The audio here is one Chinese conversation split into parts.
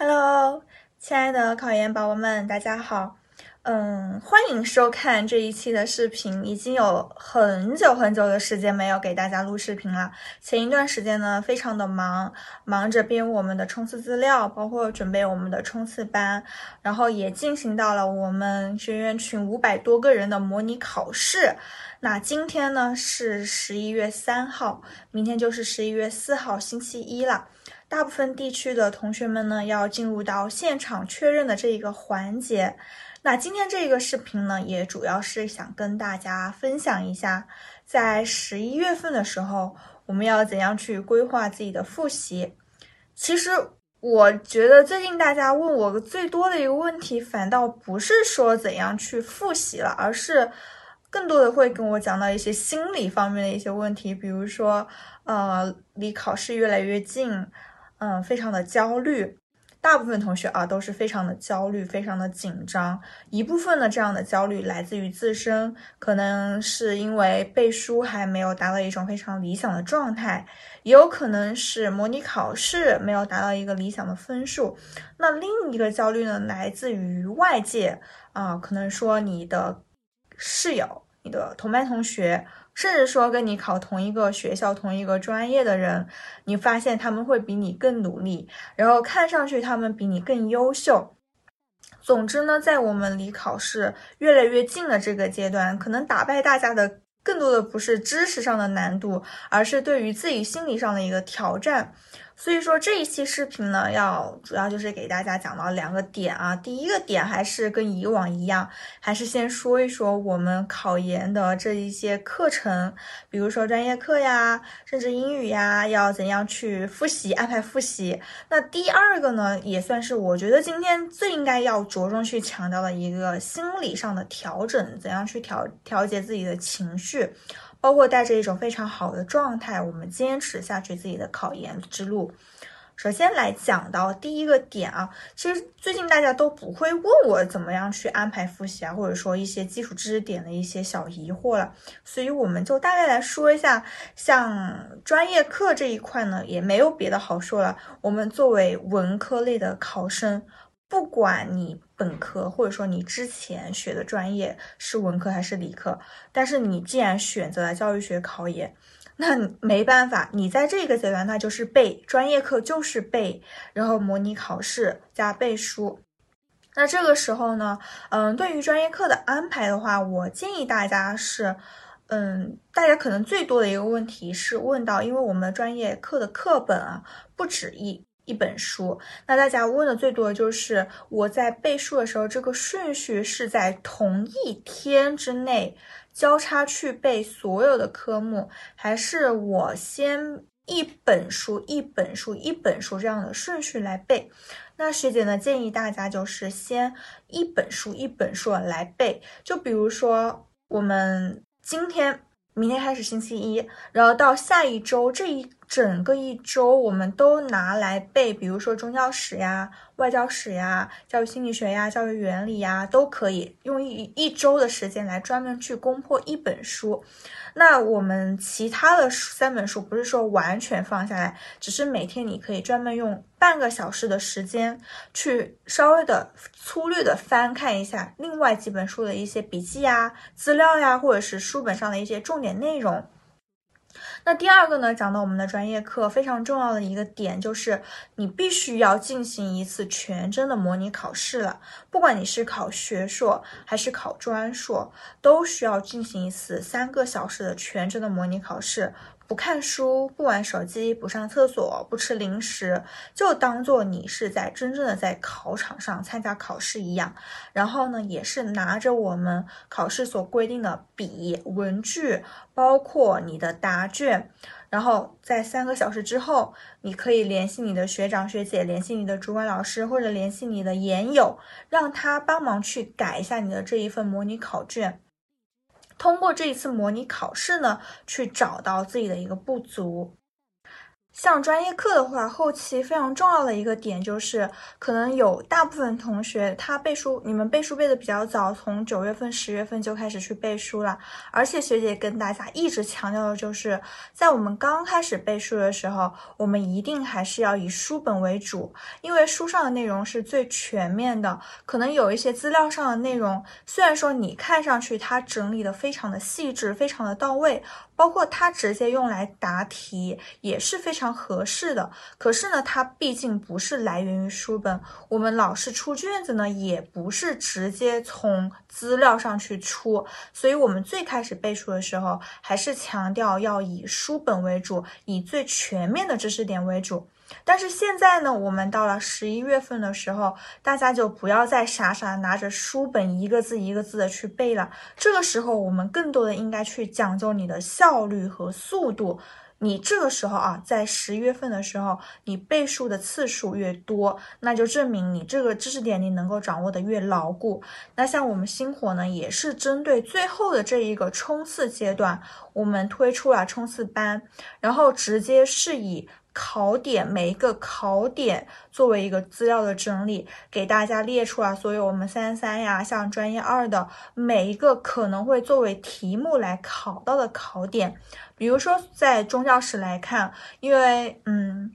Hello，亲爱的考研宝宝们，大家好。嗯，欢迎收看这一期的视频。已经有很久很久的时间没有给大家录视频了。前一段时间呢，非常的忙，忙着编我们的冲刺资料，包括准备我们的冲刺班，然后也进行到了我们学员群五百多个人的模拟考试。那今天呢是十一月三号，明天就是十一月四号，星期一了。大部分地区的同学们呢，要进入到现场确认的这一个环节。那今天这个视频呢，也主要是想跟大家分享一下，在十一月份的时候，我们要怎样去规划自己的复习。其实，我觉得最近大家问我最多的一个问题，反倒不是说怎样去复习了，而是更多的会跟我讲到一些心理方面的一些问题，比如说，呃，离考试越来越近。嗯，非常的焦虑，大部分同学啊都是非常的焦虑，非常的紧张。一部分的这样的焦虑来自于自身，可能是因为背书还没有达到一种非常理想的状态，也有可能是模拟考试没有达到一个理想的分数。那另一个焦虑呢，来自于外界啊，可能说你的室友、你的同班同学。甚至说跟你考同一个学校、同一个专业的人，你发现他们会比你更努力，然后看上去他们比你更优秀。总之呢，在我们离考试越来越近的这个阶段，可能打败大家的更多的不是知识上的难度，而是对于自己心理上的一个挑战。所以说这一期视频呢，要主要就是给大家讲到两个点啊。第一个点还是跟以往一样，还是先说一说我们考研的这一些课程，比如说专业课呀，甚至英语呀，要怎样去复习，安排复习。那第二个呢，也算是我觉得今天最应该要着重去强调的一个心理上的调整，怎样去调调节自己的情绪。包括带着一种非常好的状态，我们坚持下去自己的考研之路。首先来讲到第一个点啊，其实最近大家都不会问我怎么样去安排复习啊，或者说一些基础知识点的一些小疑惑了，所以我们就大概来说一下，像专业课这一块呢，也没有别的好说了。我们作为文科类的考生。不管你本科或者说你之前学的专业是文科还是理科，但是你既然选择了教育学考研，那没办法，你在这个阶段那就是背专业课就是背，然后模拟考试加背书。那这个时候呢，嗯，对于专业课的安排的话，我建议大家是，嗯，大家可能最多的一个问题是问到，因为我们的专业课的课本啊不止一。一本书，那大家问的最多的就是我在背书的时候，这个顺序是在同一天之内交叉去背所有的科目，还是我先一本书一本书一本书这样的顺序来背？那学姐呢建议大家就是先一本书一本书来背，就比如说我们今天。明天开始星期一，然后到下一周这一整个一周，我们都拿来背，比如说中教史呀、外交史呀、教育心理学呀、教育原理呀，都可以用一一周的时间来专门去攻破一本书。那我们其他的三本书不是说完全放下来，只是每天你可以专门用半个小时的时间去稍微的粗略的翻看一下另外几本书的一些笔记呀、资料呀，或者是书本上的一些重点内容。那第二个呢，讲到我们的专业课非常重要的一个点，就是你必须要进行一次全真的模拟考试了。不管你是考学硕还是考专硕，都需要进行一次三个小时的全真的模拟考试。不看书，不玩手机，不上厕所，不吃零食，就当做你是在真正的在考场上参加考试一样。然后呢，也是拿着我们考试所规定的笔、文具，包括你的答卷。然后在三个小时之后，你可以联系你的学长学姐，联系你的主管老师，或者联系你的研友，让他帮忙去改一下你的这一份模拟考卷。通过这一次模拟考试呢，去找到自己的一个不足。像专业课的话，后期非常重要的一个点就是，可能有大部分同学他背书，你们背书背的比较早，从九月份、十月份就开始去背书了。而且学姐跟大家一直强调的就是，在我们刚开始背书的时候，我们一定还是要以书本为主，因为书上的内容是最全面的。可能有一些资料上的内容，虽然说你看上去它整理的非常的细致，非常的到位。包括它直接用来答题也是非常合适的，可是呢，它毕竟不是来源于书本，我们老师出卷子呢，也不是直接从资料上去出，所以我们最开始背书的时候，还是强调要以书本为主，以最全面的知识点为主。但是现在呢，我们到了十一月份的时候，大家就不要再傻傻拿着书本一个字一个字的去背了。这个时候，我们更多的应该去讲究你的效率和速度。你这个时候啊，在十月份的时候，你背书的次数越多，那就证明你这个知识点你能够掌握的越牢固。那像我们星火呢，也是针对最后的这一个冲刺阶段，我们推出了冲刺班，然后直接是以。考点每一个考点作为一个资料的整理，给大家列出了所有我们三三呀，像专业二的每一个可能会作为题目来考到的考点。比如说在中教史来看，因为嗯。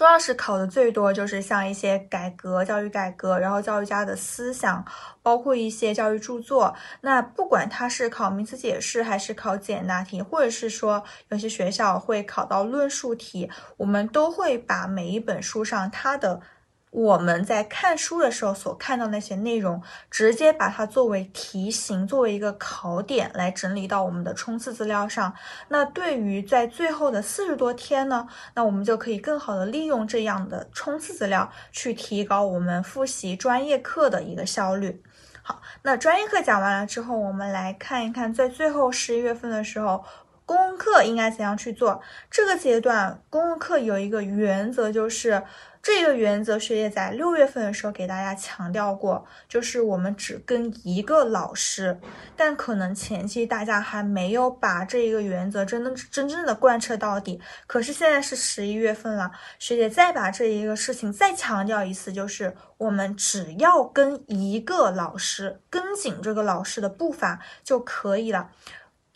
中要是考的最多，就是像一些改革、教育改革，然后教育家的思想，包括一些教育著作。那不管他是考名词解释，还是考简答题，或者是说有些学校会考到论述题，我们都会把每一本书上它的。我们在看书的时候所看到那些内容，直接把它作为题型，作为一个考点来整理到我们的冲刺资料上。那对于在最后的四十多天呢，那我们就可以更好的利用这样的冲刺资料，去提高我们复习专业课的一个效率。好，那专业课讲完了之后，我们来看一看，在最后十一月份的时候，公共课应该怎样去做？这个阶段公共课有一个原则就是。这个原则，学姐在六月份的时候给大家强调过，就是我们只跟一个老师，但可能前期大家还没有把这一个原则真的真正的贯彻到底。可是现在是十一月份了，学姐再把这一个事情再强调一次，就是我们只要跟一个老师，跟紧这个老师的步伐就可以了。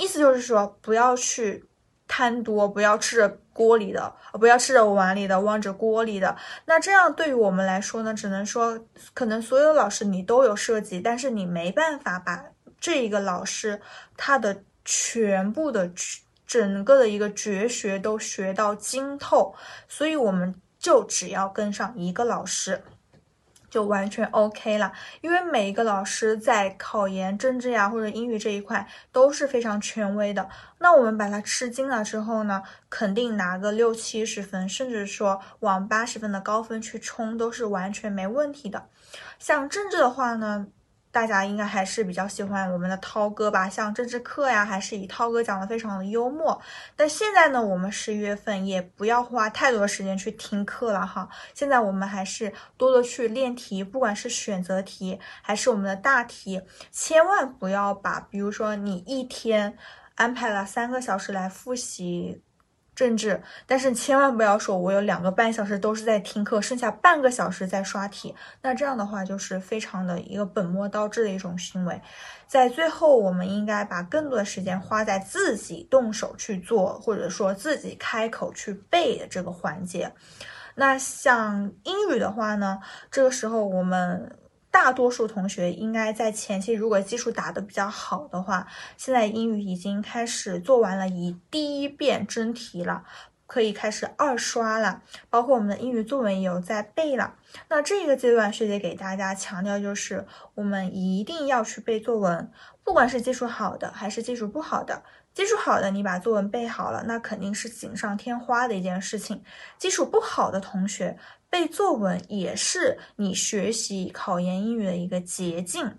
意思就是说，不要去。贪多，不要吃着锅里的，不要吃着碗里的，望着锅里的。那这样对于我们来说呢，只能说，可能所有老师你都有涉及，但是你没办法把这一个老师他的全部的整个的一个绝学都学到精透，所以我们就只要跟上一个老师。就完全 OK 了，因为每一个老师在考研、政治呀或者英语这一块都是非常权威的。那我们把它吃精了之后呢，肯定拿个六七十分，甚至说往八十分的高分去冲，都是完全没问题的。像政治的话呢。大家应该还是比较喜欢我们的涛哥吧，像政治课呀，还是以涛哥讲的非常的幽默。但现在呢，我们十一月份也不要花太多的时间去听课了哈。现在我们还是多多去练题，不管是选择题还是我们的大题，千万不要把，比如说你一天安排了三个小时来复习。政治，但是千万不要说，我有两个半小时都是在听课，剩下半个小时在刷题。那这样的话，就是非常的一个本末倒置的一种行为。在最后，我们应该把更多的时间花在自己动手去做，或者说自己开口去背的这个环节。那像英语的话呢，这个时候我们。大多数同学应该在前期，如果基础打得比较好的话，现在英语已经开始做完了一第一遍真题了，可以开始二刷了。包括我们的英语作文也有在背了。那这个阶段，学姐给大家强调就是，我们一定要去背作文，不管是基础好的还是基础不好的。基础好的，你把作文背好了，那肯定是锦上添花的一件事情。基础不好的同学。背作文也是你学习考研英语的一个捷径。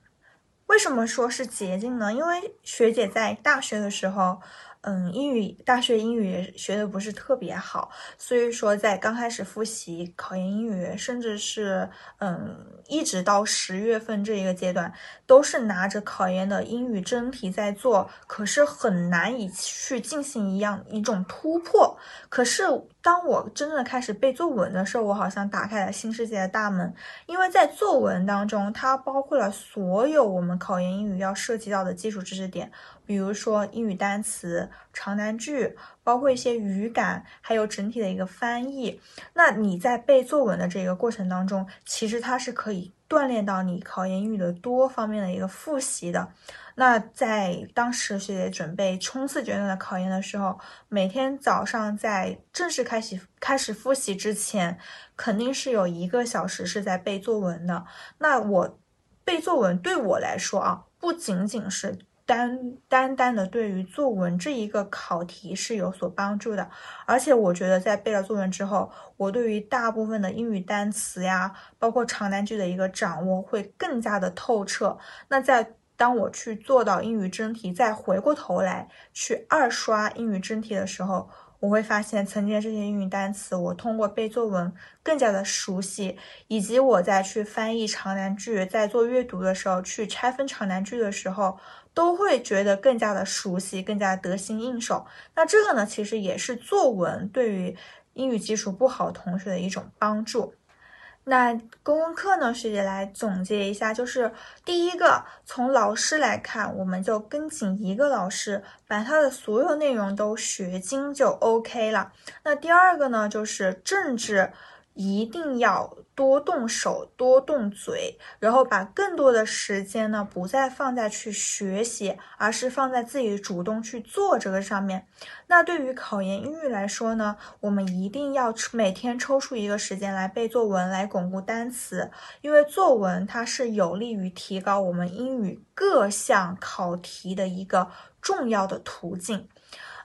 为什么说是捷径呢？因为学姐在大学的时候。嗯，英语大学英语学的不是特别好，所以说在刚开始复习考研英语，甚至是嗯，一直到十月份这一个阶段，都是拿着考研的英语真题在做，可是很难以去进行一样一种突破。可是当我真正的开始背作文的时候，我好像打开了新世界的大门，因为在作文当中，它包括了所有我们考研英语要涉及到的基础知识点，比如说英语单词、长难句，包括一些语感，还有整体的一个翻译。那你在背作文的这个过程当中，其实它是可以锻炼到你考研英语的多方面的一个复习的。那在当时学姐准备冲刺阶段的考研的时候，每天早上在正式开始开始复习之前，肯定是有一个小时是在背作文的。那我背作文对我来说啊，不仅仅是单单单的对于作文这一个考题是有所帮助的，而且我觉得在背了作文之后，我对于大部分的英语单词呀，包括长难句的一个掌握会更加的透彻。那在当我去做到英语真题，再回过头来去二刷英语真题的时候，我会发现曾经这些英语单词，我通过背作文更加的熟悉，以及我在去翻译长难句，在做阅读的时候，去拆分长难句的时候，都会觉得更加的熟悉，更加得心应手。那这个呢，其实也是作文对于英语基础不好同学的一种帮助。那公共课呢？学姐来总结一下，就是第一个，从老师来看，我们就跟紧一个老师，把他的所有内容都学精就 OK 了。那第二个呢，就是政治。一定要多动手，多动嘴，然后把更多的时间呢，不再放在去学习，而是放在自己主动去做这个上面。那对于考研英语来说呢，我们一定要每天抽出一个时间来背作文，来巩固单词，因为作文它是有利于提高我们英语各项考题的一个重要的途径。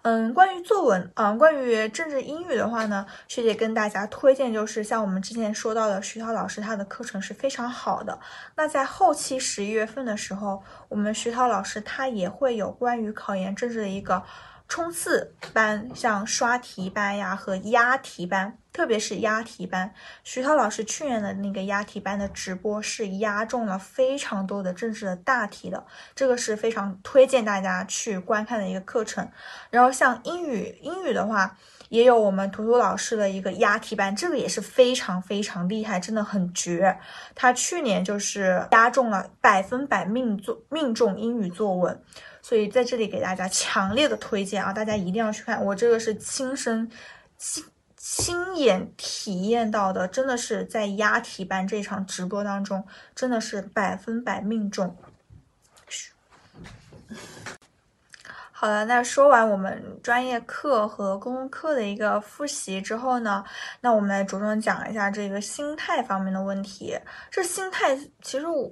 嗯，关于作文，嗯，关于政治英语的话呢，学姐跟大家推荐就是像我们之前说到的徐涛老师，他的课程是非常好的。那在后期十一月份的时候，我们徐涛老师他也会有关于考研政治的一个。冲刺班，像刷题班呀和押题班，特别是押题班，徐涛老师去年的那个押题班的直播是押中了非常多的政治的大题的，这个是非常推荐大家去观看的一个课程。然后像英语，英语的话也有我们图图老师的一个押题班，这个也是非常非常厉害，真的很绝。他去年就是押中了百分百命中命中英语作文。所以在这里给大家强烈的推荐啊，大家一定要去看，我这个是亲身亲亲眼体验到的，真的是在押题班这场直播当中，真的是百分百命中。好了，那说完我们专业课和公共课的一个复习之后呢，那我们来着重讲一下这个心态方面的问题。这心态其实我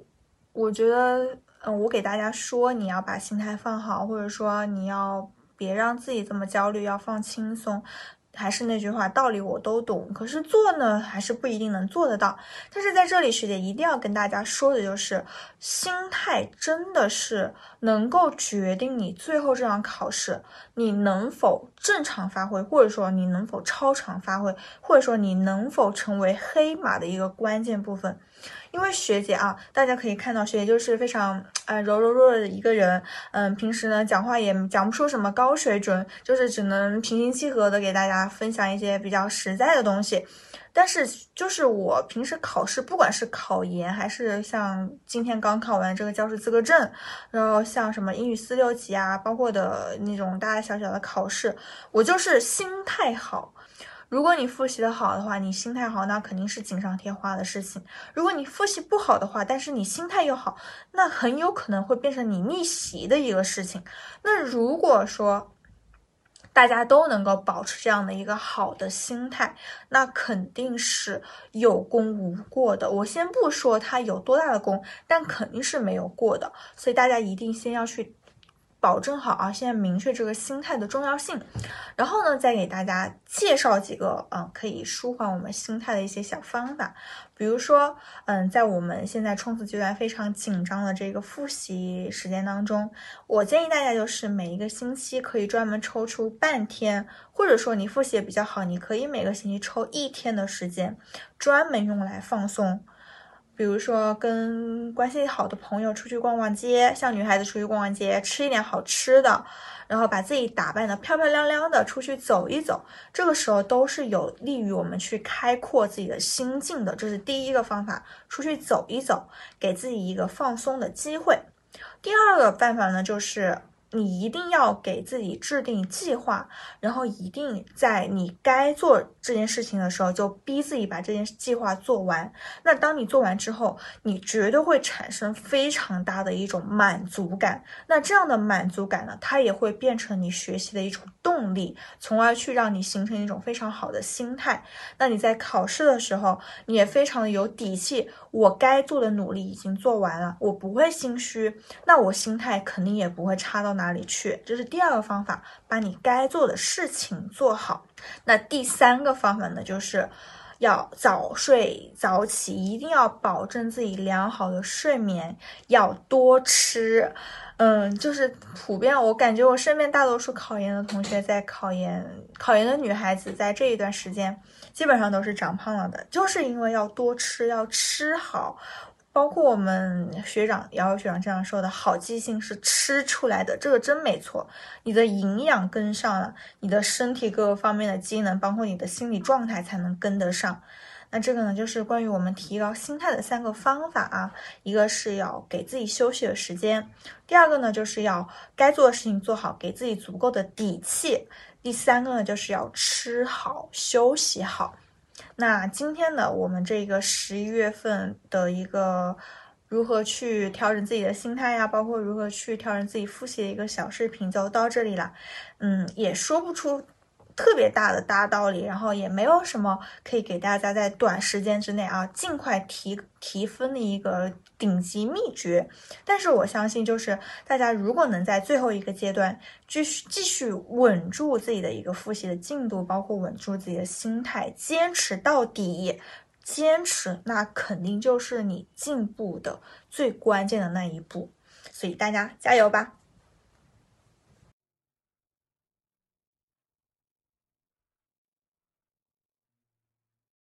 我觉得。嗯，我给大家说，你要把心态放好，或者说你要别让自己这么焦虑，要放轻松。还是那句话，道理我都懂，可是做呢，还是不一定能做得到。但是在这里，学姐一定要跟大家说的就是，心态真的是能够决定你最后这场考试你能否正常发挥，或者说你能否超常发挥，或者说你能否成为黑马的一个关键部分。因为学姐啊，大家可以看到，学姐就是非常呃柔柔弱弱的一个人，嗯，平时呢讲话也讲不出什么高水准，就是只能平心气和的给大家分享一些比较实在的东西。但是就是我平时考试，不管是考研还是像今天刚考完这个教师资格证，然后像什么英语四六级啊，包括的那种大大小小的考试，我就是心态好。如果你复习的好的话，你心态好，那肯定是锦上添花的事情。如果你复习不好的话，但是你心态又好，那很有可能会变成你逆袭的一个事情。那如果说大家都能够保持这样的一个好的心态，那肯定是有功无过的。我先不说他有多大的功，但肯定是没有过的。所以大家一定先要去。保证好啊！现在明确这个心态的重要性，然后呢，再给大家介绍几个嗯可以舒缓我们心态的一些小方法。比如说，嗯，在我们现在冲刺阶段非常紧张的这个复习时间当中，我建议大家就是每一个星期可以专门抽出半天，或者说你复习也比较好，你可以每个星期抽一天的时间，专门用来放松。比如说，跟关系好的朋友出去逛逛街，像女孩子出去逛逛街，吃一点好吃的，然后把自己打扮的漂漂亮亮的出去走一走，这个时候都是有利于我们去开阔自己的心境的。这是第一个方法，出去走一走，给自己一个放松的机会。第二个办法呢，就是。你一定要给自己制定计划，然后一定在你该做这件事情的时候，就逼自己把这件计划做完。那当你做完之后，你绝对会产生非常大的一种满足感。那这样的满足感呢，它也会变成你学习的一种动力，从而去让你形成一种非常好的心态。那你在考试的时候，你也非常的有底气。我该做的努力已经做完了，我不会心虚，那我心态肯定也不会差到哪里去。这是第二个方法，把你该做的事情做好。那第三个方法呢，就是要早睡早起，一定要保证自己良好的睡眠，要多吃。嗯，就是普遍，我感觉我身边大多数考研的同学，在考研考研的女孩子，在这一段时间。基本上都是长胖了的，就是因为要多吃，要吃好。包括我们学长瑶瑶学长这样说的，好记性是吃出来的，这个真没错。你的营养跟上了，你的身体各个方面的机能，包括你的心理状态才能跟得上。那这个呢，就是关于我们提高心态的三个方法啊。一个是要给自己休息的时间，第二个呢，就是要该做的事情做好，给自己足够的底气。第三个呢，就是要吃好、休息好。那今天呢，我们这个十一月份的一个如何去调整自己的心态呀，包括如何去调整自己复习的一个小视频就到这里了。嗯，也说不出。特别大的大道理，然后也没有什么可以给大家在短时间之内啊尽快提提分的一个顶级秘诀。但是我相信，就是大家如果能在最后一个阶段继续继续稳住自己的一个复习的进度，包括稳住自己的心态，坚持到底，坚持那肯定就是你进步的最关键的那一步。所以大家加油吧！